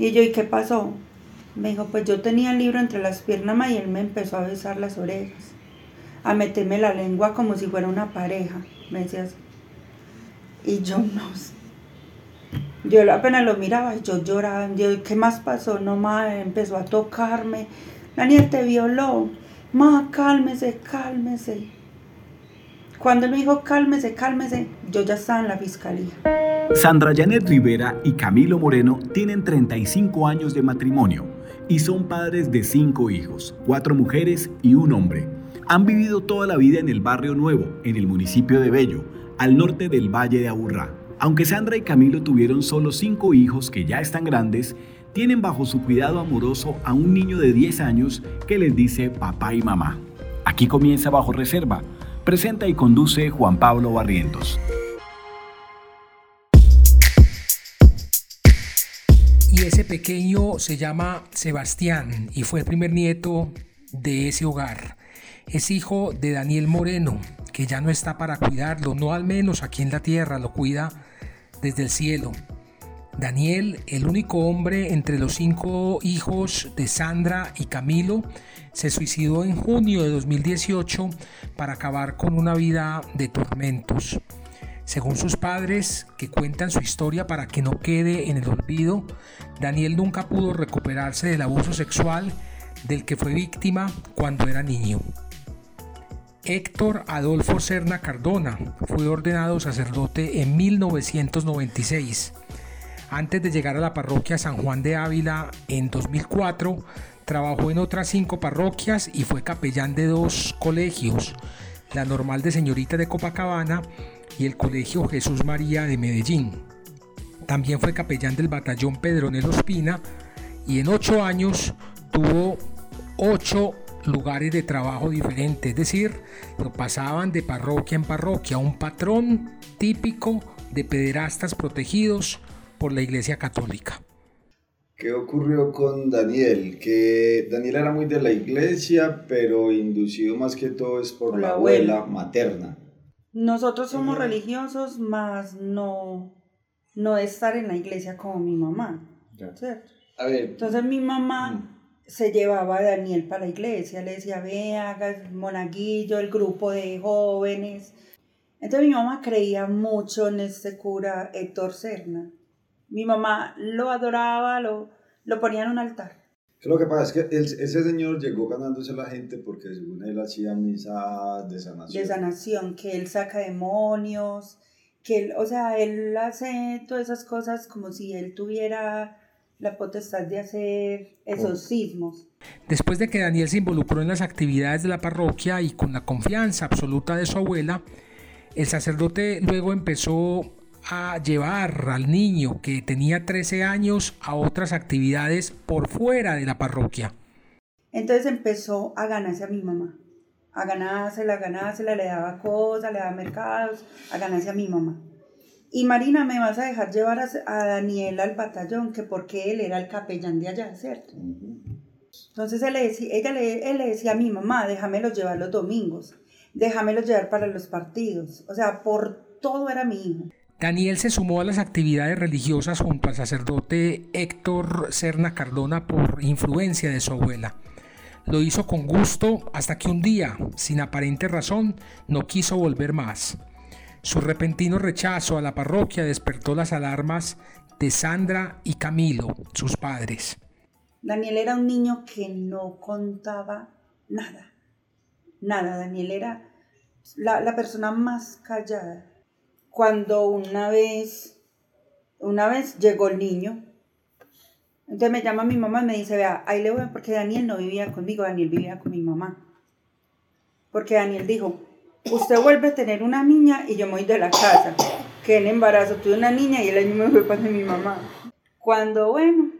Y yo, ¿y qué pasó? Me dijo, pues yo tenía el libro entre las piernas y él me empezó a besar las orejas, a meterme la lengua como si fuera una pareja, me decía así. Y yo no. Yo apenas lo miraba, yo lloraba, yo, ¿qué más pasó? No, ma, empezó a tocarme. Daniel te violó. Ma, cálmese, cálmese. Cuando él me dijo cálmese, cálmese, yo ya estaba en la fiscalía. Sandra Janet Rivera y Camilo Moreno tienen 35 años de matrimonio y son padres de cinco hijos, cuatro mujeres y un hombre. Han vivido toda la vida en el barrio Nuevo, en el municipio de Bello, al norte del Valle de Aburrá. Aunque Sandra y Camilo tuvieron solo cinco hijos que ya están grandes, tienen bajo su cuidado amoroso a un niño de 10 años que les dice papá y mamá. Aquí comienza Bajo Reserva. Presenta y conduce Juan Pablo Barrientos. Y ese pequeño se llama Sebastián y fue el primer nieto de ese hogar. Es hijo de Daniel Moreno, que ya no está para cuidarlo, no al menos aquí en la tierra, lo cuida desde el cielo. Daniel, el único hombre entre los cinco hijos de Sandra y Camilo, se suicidó en junio de 2018 para acabar con una vida de tormentos. Según sus padres, que cuentan su historia para que no quede en el olvido, Daniel nunca pudo recuperarse del abuso sexual del que fue víctima cuando era niño. Héctor Adolfo Serna Cardona fue ordenado sacerdote en 1996. Antes de llegar a la parroquia San Juan de Ávila en 2004, trabajó en otras cinco parroquias y fue capellán de dos colegios, la Normal de Señorita de Copacabana y el Colegio Jesús María de Medellín. También fue capellán del batallón Pedronelo Espina y en ocho años tuvo ocho lugares de trabajo diferentes, es decir, lo pasaban de parroquia en parroquia, un patrón típico de pederastas protegidos por la Iglesia Católica. ¿Qué ocurrió con Daniel? Que Daniel era muy de la iglesia, pero inducido más que todo es por, la, abuela, materna. Nosotros somos religiosos, más no, no estar en la iglesia como mi mamá. A ver. Entonces mi mamá se llevaba a Daniel para la iglesia, le decía, ve, haga monaguillo, el grupo de jóvenes. Entonces mi mamá creía mucho en este cura Héctor Serna. Mi mamá lo adoraba, lo, lo ponía en un altar. Lo que pasa es que ese señor llegó ganándose a la gente porque según él hacía misa de sanación. De sanación, que él saca demonios, que él, o sea, él hace todas esas cosas como si él tuviera la potestad de hacer esos sismos. Después de que Daniel se involucró en las actividades de la parroquia y con la confianza absoluta de su abuela, el sacerdote luego empezó a llevar al niño que tenía 13 años a otras actividades por fuera de la parroquia. Entonces empezó a ganarse a mi mamá, a ganársela, a ganársela, le daba cosas, le daba mercados, a ganarse a mi mamá. Y Marina, me vas a dejar llevar a, Daniel al batallón, que porque él era el capellán de allá, ¿cierto? Entonces él le, decía, ella le, él le decía a mi mamá, déjamelo llevar los domingos, déjamelo llevar para los partidos. O sea, por todo era mi hijo. Daniel se sumó a las actividades religiosas junto al sacerdote Héctor Serna Cardona por influencia de su abuela. Lo hizo con gusto hasta que un día, sin aparente razón, no quiso volver más. Su repentino rechazo a la parroquia despertó las alarmas de Sandra y Camilo, sus padres. Daniel era un niño que no contaba nada. Nada, Daniel era la, persona más callada. Cuando una vez, una vez llegó el niño, entonces me llama mi mamá y me dice, vea, ahí le voy, porque Daniel no vivía conmigo, Daniel vivía con mi mamá. Porque Daniel dijo, usted vuelve a tener una niña y yo me voy de la casa. Que en embarazo tuve una niña y el año me fue para mi mamá. Cuando, bueno,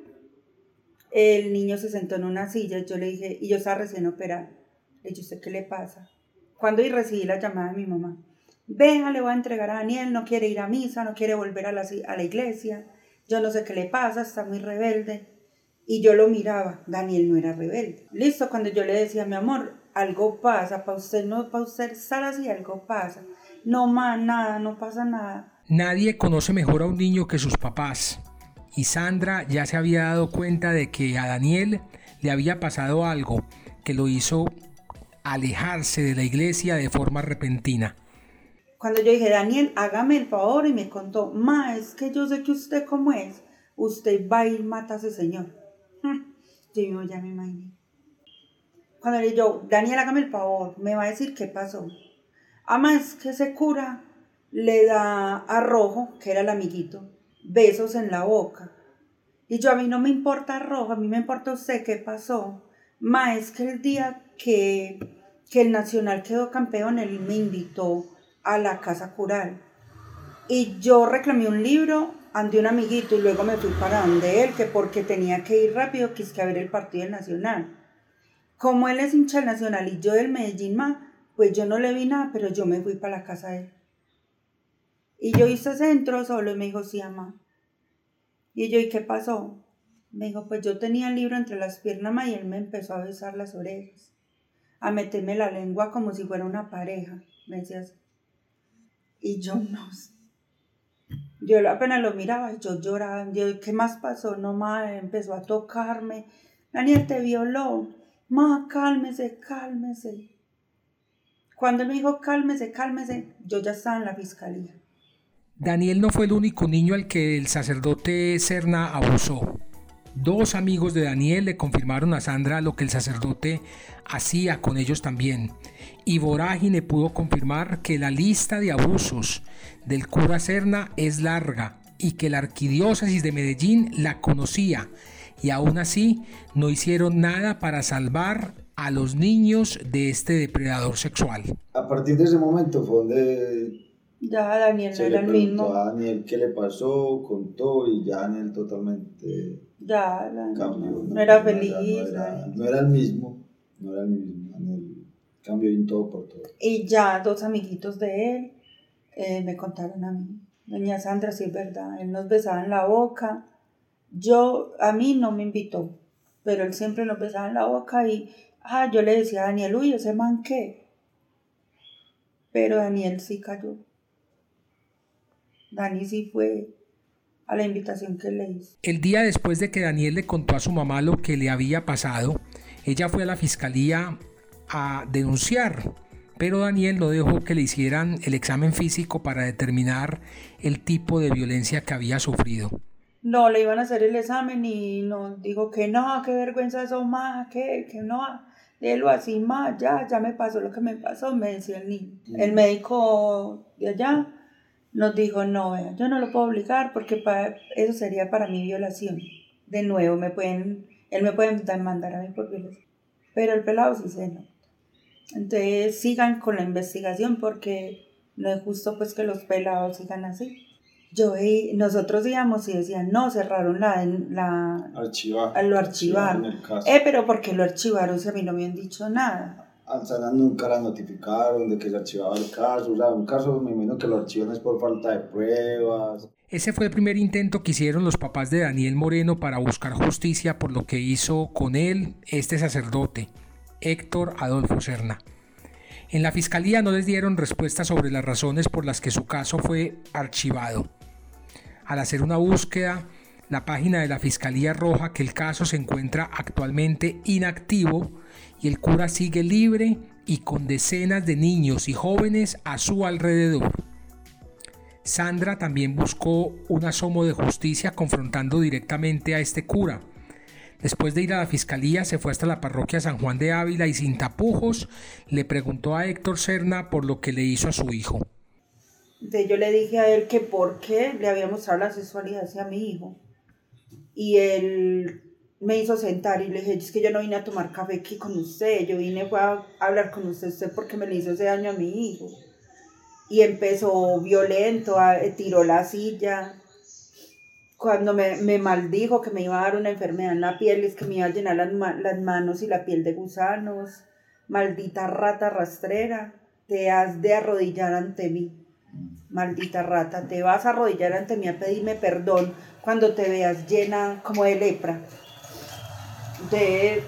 el niño se sentó en una silla, yo le dije, y yo estaba recién operada. Le dije, ¿usted qué le pasa? Cuando y recibí la llamada de mi mamá. Venga, le voy a entregar a Daniel, no quiere ir a misa, no quiere volver a la, a la iglesia. Yo no sé qué le pasa, está muy rebelde. Y yo lo miraba, Daniel no era rebelde. Listo, cuando yo le decía, mi amor, algo pasa, para usted no, para usted estar así, algo pasa. No más nada, no pasa nada. Nadie conoce mejor a un niño que sus papás. y Sandra ya se había dado cuenta de que a Daniel le había pasado algo que lo hizo alejarse de la iglesia de forma repentina. Cuando yo dije, Daniel, hágame el favor y me contó, ma, es que yo sé que usted cómo es, usted va y mata a ese señor. Yo ya me imaginé. Cuando le digo, Daniel, hágame el favor, me va a decir qué pasó. Ama, es que ese cura le da a Rojo, que era el amiguito, besos en la boca. Y yo a mí no me importa Rojo, a mí me importa usted qué pasó. Ma, es que el día que, que el Nacional quedó campeón, él me invitó a la casa cural. Y yo reclamé un libro ante un amiguito y luego me fui para donde él, que porque tenía que ir rápido, quise ver el partido del Nacional. Como él es hincha del Nacional y yo del Medellín, ma, pues yo no le vi nada, pero yo me fui para la casa de él. Y yo hice centro solo y me dijo, sí, ama. Y yo, ¿y qué pasó? Me dijo, pues yo tenía el libro entre las piernas ma, y él me empezó a besar las orejas, a meterme la lengua como si fuera una pareja. Me decía Y yo no sé yo apenas lo miraba y yo lloraba. Yo, ¿qué más pasó? No, más empezó a tocarme. Daniel te violó. Ma, cálmese, cálmese. Cuando me dijo cálmese, cálmese, yo ya estaba en la fiscalía. Daniel no fue el único niño al que el sacerdote Serna abusó. Dos amigos de Daniel le confirmaron a Sandra lo que el sacerdote hacía con ellos también. Y Vorágine pudo confirmar que la lista de abusos del cura Serna es larga y que la arquidiócesis de Medellín la conocía y aún así no hicieron nada para salvar a los niños de este depredador sexual. A partir de ese momento fue donde ya Daniel no era el mismo. A Daniel qué le pasó, contó y ya Daniel totalmente ya, cambió. No, era feliz. No era, el mismo, no era el mismo. Daniel cambió en todo por todo. Y ya dos amiguitos de él eh, me contaron a mí. Doña Sandra, sí es verdad, él nos besaba en la boca. Yo, a mí no me invitó, pero él siempre nos besaba en la boca y, ah, yo le decía a Daniel, uy, ese man qué. Pero Daniel sí cayó. Dani sí fue a la invitación que le hice. El día después de que Daniel le contó a su mamá lo que le había pasado, ella fue a la fiscalía a denunciar, pero Daniel no dejó que le hicieran el examen físico para determinar el tipo de violencia que había sufrido. No, le iban a hacer el examen y no, dijo que no, qué vergüenza eso más, que, que no, délo así más, ya, ya me pasó lo que me pasó, me decía el niño. El médico de allá nos dijo, no, yo no lo puedo obligar porque para, eso sería para mi violación. De nuevo, me pueden, él me puede mandar a mí por violación. Pero el pelado sí se nota. Entonces sigan con la investigación porque no es justo pues que los pelados sigan así. Yo nosotros íbamos y decían, no, cerraron la... la Archivar. Lo archivaron. Eh, pero porque lo archivaron si a mí no me han dicho nada? Alzana nunca la notificaron de que se archivaba el caso. O sea, un caso me que lo archivan es por falta de pruebas. Ese fue el primer intento que hicieron los papás de Daniel Moreno para buscar justicia por lo que hizo con él este sacerdote, Héctor Adolfo Serna. En la fiscalía no les dieron respuesta sobre las razones por las que su caso fue archivado. Al hacer una búsqueda, la página de la Fiscalía arroja que el caso se encuentra actualmente inactivo y el cura sigue libre y con decenas de niños y jóvenes a su alrededor. Sandra también buscó un asomo de justicia confrontando directamente a este cura. Después de ir a la fiscalía, se fue hasta la parroquia San Juan de Ávila y sin tapujos le preguntó a Héctor Serna por lo que le hizo a su hijo. Yo le dije a él que por qué le había mostrado la sexualidad hacia mi hijo. Y él me hizo sentar y le dije, es que yo no vine a tomar café aquí con usted, yo vine fue a hablar con usted, porque me le hizo ese daño a mi hijo. Y empezó violento, tiró la silla. Cuando me, me, maldijo que me iba a dar una enfermedad en la piel, es que me iba a llenar las, las manos y la piel de gusanos. Maldita rata rastrera, te has de arrodillar ante mí. Maldita rata, te vas a arrodillar ante mí a pedirme perdón cuando te veas llena como de lepra de... Eh,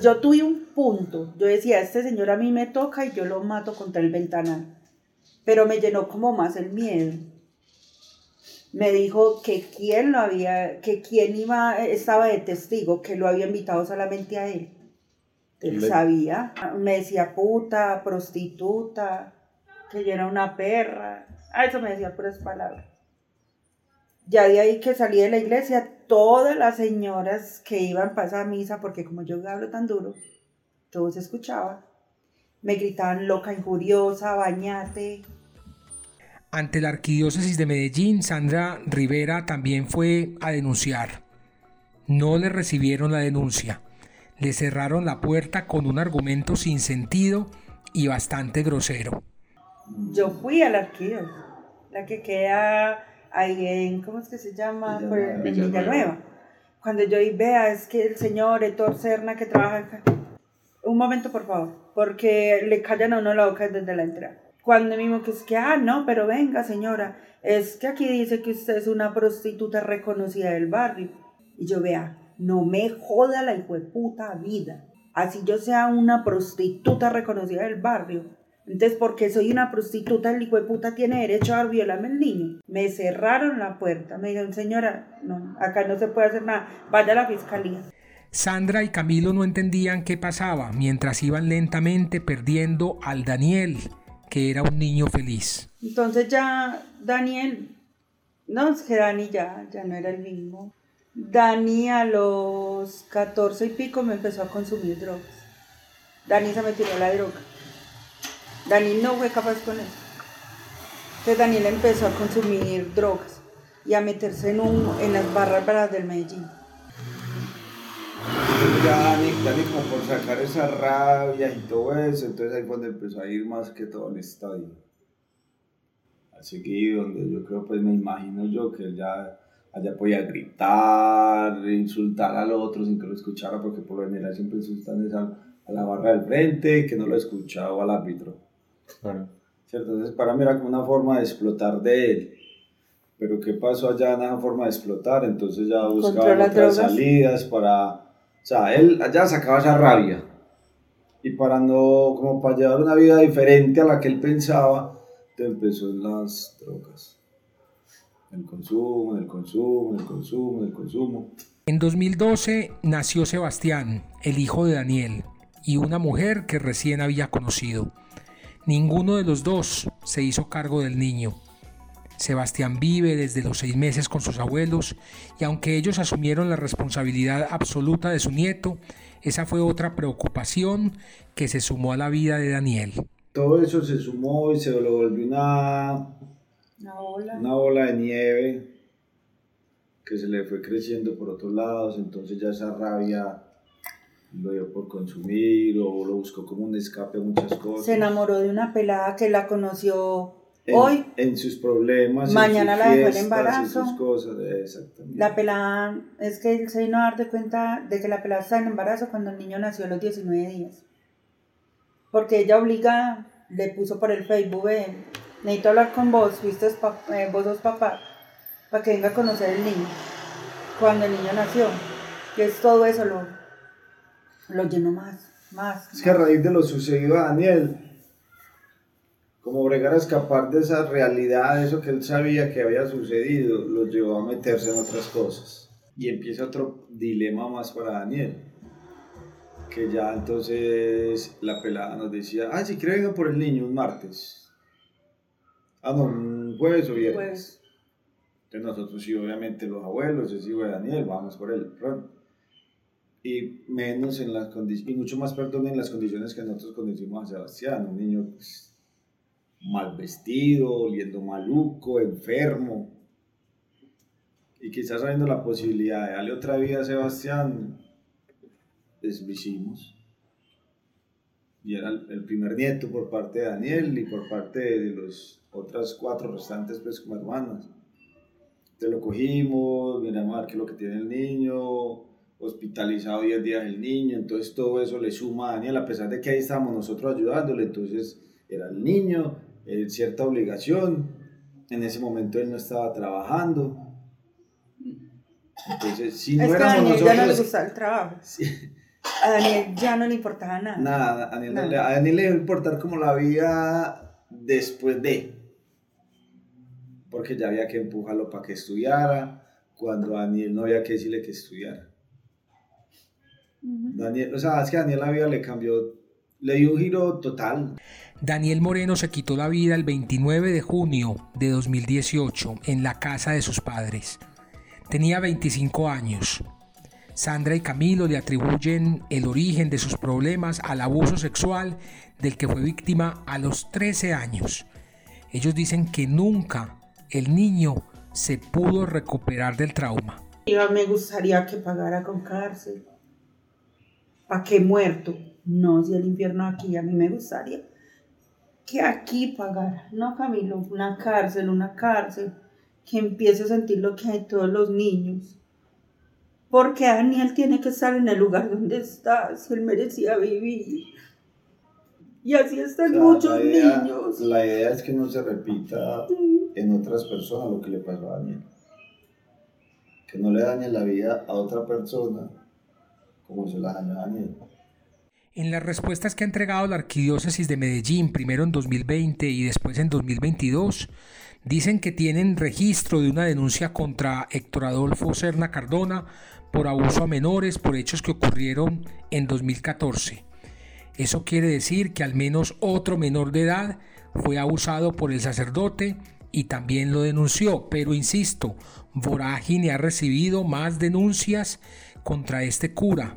yo tuve un punto, yo decía, este señor a mí me toca y yo lo mato contra el ventanal, pero me llenó como más el miedo. me dijo que quién lo había, que quién iba, estaba de testigo, que lo había invitado solamente a él. Él sabía. Me decía puta, prostituta, que yo era una perra. A eso me decía puras palabras. Ya de ahí que salí de la iglesia, todas las señoras que iban para esa misa, porque como yo hablo tan duro, todo se escuchaba, me gritaban loca, injuriosa, bañate. Ante la arquidiócesis de Medellín, Sandra Rivera también fue a denunciar. No le recibieron la denuncia. Le cerraron la puerta con un argumento sin sentido y bastante grosero. Yo fui a la arquidiócesis, la que queda ahí en, ¿cómo es que se llama? en Villanueva. Cuando yo vea, es que el señor Héctor Serna que trabaja acá. Un momento, por favor, porque le callan a uno la boca desde la entrada. Cuando mismo que es que, ah, no, pero venga, señora, es que aquí dice que usted es una prostituta reconocida del barrio. Y yo vea, no me joda la hijo de puta vida. Así yo sea una prostituta reconocida del barrio, entonces, porque soy una prostituta, el hijo de puta tiene derecho a violarme el niño. Me cerraron la puerta. Me dijeron, señora, no, acá no se puede hacer nada. Vaya a la fiscalía. Sandra y Camilo no entendían qué pasaba mientras iban lentamente perdiendo al Daniel, que era un niño feliz. Entonces ya Daniel, no, es que Dani ya, ya no era el mismo. Dani a los 14 y pico me empezó a consumir drogas. Dani se me tiró la droga. Daniel no fue capaz con eso. Entonces Daniel empezó a consumir drogas y a meterse en, un, en las barras bravas del Medellín. Ya Dani, Dani como por sacar esa rabia y todo eso, entonces ahí donde empezó a ir más que todo al estadio. Así que donde yo creo, pues me imagino yo que él ya allá podía gritar, insultar al otro sin que lo escuchara, porque por lo general siempre insultan a la barra del frente, que no lo escuchaba al árbitro. ¿Cierto? Entonces para mí era como una forma de explotar de él. Pero ¿qué pasó allá en esa forma de explotar? Entonces ya buscaba otras salidas para... O sea, él allá sacaba esa rabia. Y para no, como para llevar una vida diferente a la que él pensaba, te empezó en las drogas. El consumo, el consumo, el consumo, el consumo. En 2012 nació Sebastián, el hijo de Daniel, y una mujer que recién había conocido. Ninguno de los dos se hizo cargo del niño. Sebastián vive desde los seis meses con sus abuelos y aunque ellos asumieron la responsabilidad absoluta de su nieto, esa fue otra preocupación que se sumó a la vida de Daniel. Todo eso se sumó y se lo volvió una, una, ola. una ola de nieve que se le fue creciendo por otros lados, entonces ya esa rabia lo dio por consumir o lo buscó como un escape a muchas cosas. Se enamoró de una pelada que la conoció hoy. En sus problemas. Mañana la dejó el embarazo. En sus cosas, exactamente. La pelada, es que él se vino a dar de cuenta de que la pelada está en embarazo cuando el niño nació a los 19 días. Porque ella obliga, le puso por el Facebook, necesito hablar con vos, fuiste eh, vos dos papás, para que venga a conocer el niño. Cuando el niño nació. Que es todo eso lo lo llenó más, más. Es que a raíz de lo sucedido a Daniel, como bregar a escapar de esa realidad, de eso que él sabía que había sucedido, lo llevó a meterse en otras cosas. Y empieza otro dilema más para Daniel. Que ya entonces la pelada nos decía, ah, si quiere venga por el niño un martes. Ah, no, un jueves o viernes. Entonces nosotros sí, obviamente los abuelos, ese hijo de Daniel, vamos por él y menos en las condiciones, y mucho más, perdón, en las condiciones que nosotros conocimos a Sebastián, un niño pues, mal vestido, oliendo maluco, enfermo. Y quizás sabiendo la posibilidad de darle otra vida a Sebastián, pues. Y era el primer nieto por parte de Daniel y por parte de los otras cuatro restantes, pues como hermanas. Entonces lo cogimos, miramos a ver qué es lo que tiene el niño, hospitalizado 10 días el niño, entonces todo eso le suma a Daniel, a pesar de que ahí estábamos nosotros ayudándole, entonces era el niño, eh, cierta obligación, en ese momento él no estaba trabajando. Entonces, si no es que a Daniel ya no le gustaba el trabajo. A Daniel ya no le importaba nada. Nada, a Daniel, a Daniel le iba a importar como la vida después de porque ya había que empujarlo para que estudiara, cuando a Daniel no había que decirle que estudiara. Daniel, o sea, es que Daniel la vida le cambió, le dio un giro total. Daniel Moreno se quitó la vida el 29 de junio de 2018 en la casa de sus padres. Tenía 25 años. Sandra y Camilo le atribuyen el origen de sus problemas al abuso sexual del que fue víctima a los 13 años. Ellos dicen que nunca el niño se pudo recuperar del trauma. me gustaría que pagara con cárcel. ¿Para qué muerto? No, si el infierno aquí, a mí me gustaría que aquí pagara. No, Camilo, una cárcel, una cárcel. Que empiece a sentir lo que hay todos los niños. Porque Daniel tiene que estar en el lugar donde está, si él merecía vivir. Y así están muchos niños. La idea es que no se repita en otras personas lo que le pasó a Daniel. Que no le dañe la vida a otra persona como se la dañó a Daniel. En las respuestas que ha entregado la Arquidiócesis de Medellín, primero en 2020 y después en 2022, dicen que tienen registro de una denuncia contra Héctor Adolfo Serna Cardona por abuso a menores por hechos que ocurrieron en 2014. Eso quiere decir que al menos otro menor de edad fue abusado por el sacerdote y también lo denunció, pero insisto, Vorágine ha recibido más denuncias contra este cura,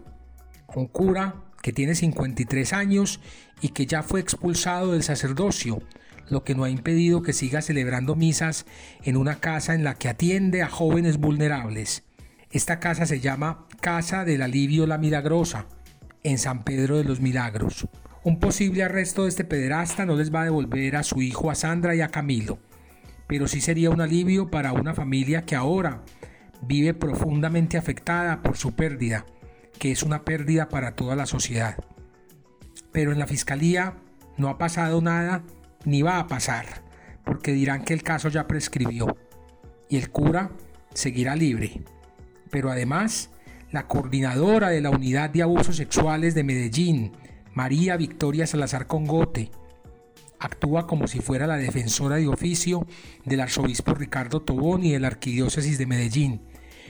un cura que tiene 53 años y que ya fue expulsado del sacerdocio, lo que no ha impedido que siga celebrando misas en una casa en la que atiende a jóvenes vulnerables. Esta casa se llama Casa del Alivio La Milagrosa, en San Pedro de los Milagros. Un posible arresto de este pederasta no les va a devolver a su hijo a Sandra y a Camilo pero sí sería un alivio para una familia que ahora vive profundamente afectada por su pérdida, que es una pérdida para toda la sociedad. Pero en la fiscalía no ha pasado nada ni va a pasar, porque dirán que el caso ya prescribió y el cura seguirá libre. Pero además, la coordinadora de la Unidad de Abusos Sexuales de Medellín, María Victoria Salazar Congote, actúa como si fuera la defensora de oficio del arzobispo Ricardo Tobón y de la Arquidiócesis de Medellín,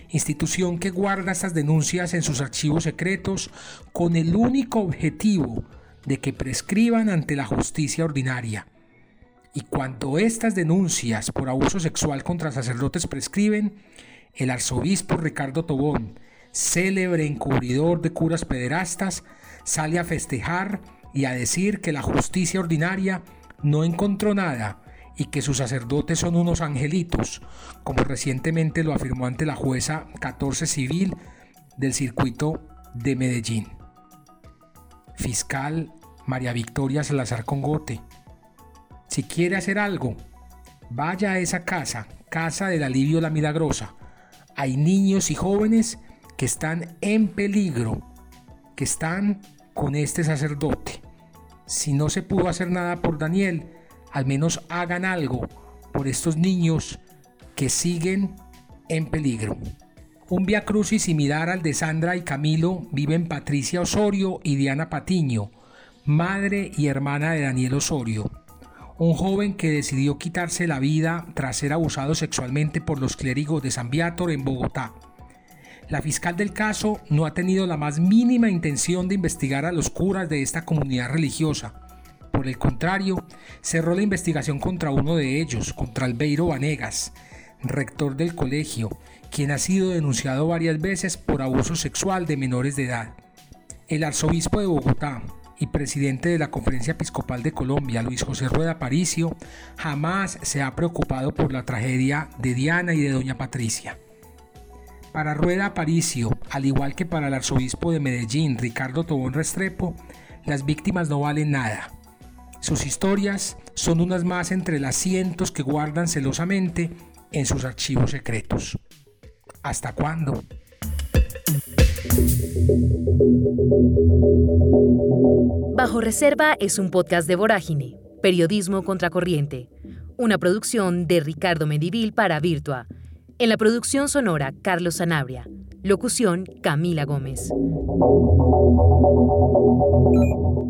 institución que guarda estas denuncias en sus archivos secretos con el único objetivo de que prescriban ante la justicia ordinaria. Y cuando estas denuncias por abuso sexual contra sacerdotes prescriben, el arzobispo Ricardo Tobón, célebre encubridor de curas pederastas, sale a festejar y a decir que la justicia ordinaria no encontró nada y que sus sacerdotes son unos angelitos, como recientemente lo afirmó ante la jueza 14 civil del circuito de Medellín. Fiscal María Victoria Salazar Congote, si quiere hacer algo, vaya a esa casa, Casa del Alivio La Milagrosa. Hay niños y jóvenes que están en peligro, que están con este sacerdote si no se pudo hacer nada por Daniel, al menos hagan algo por estos niños que siguen en peligro. Un via crucis similar al de Sandra y Camilo viven Patricia Osorio y Diana Patiño, madre y hermana de Daniel Osorio, un joven que decidió quitarse la vida tras ser abusado sexualmente por los clérigos de San Viator en Bogotá. La fiscal del caso no ha tenido la más mínima intención de investigar a los curas de esta comunidad religiosa. Por el contrario, cerró la investigación contra uno de ellos, contra Albeiro Vanegas, rector del colegio, quien ha sido denunciado varias veces por abuso sexual de menores de edad. El arzobispo de Bogotá y presidente de la Conferencia Episcopal de Colombia, Luis José Rueda Paricio, jamás se ha preocupado por la tragedia de Diana y de Doña Patricia. Para Rueda Aparicio, al igual que para el arzobispo de Medellín, Ricardo Tobón Restrepo, las víctimas no valen nada. Sus historias son unas más entre las cientos que guardan celosamente en sus archivos secretos. ¿Hasta cuándo? Bajo Reserva es un podcast de Vorágine, Periodismo Contracorriente, una producción de Ricardo Medivil para Virtua en la producción sonora, Carlos Sanabria. Locución, Camila Gómez.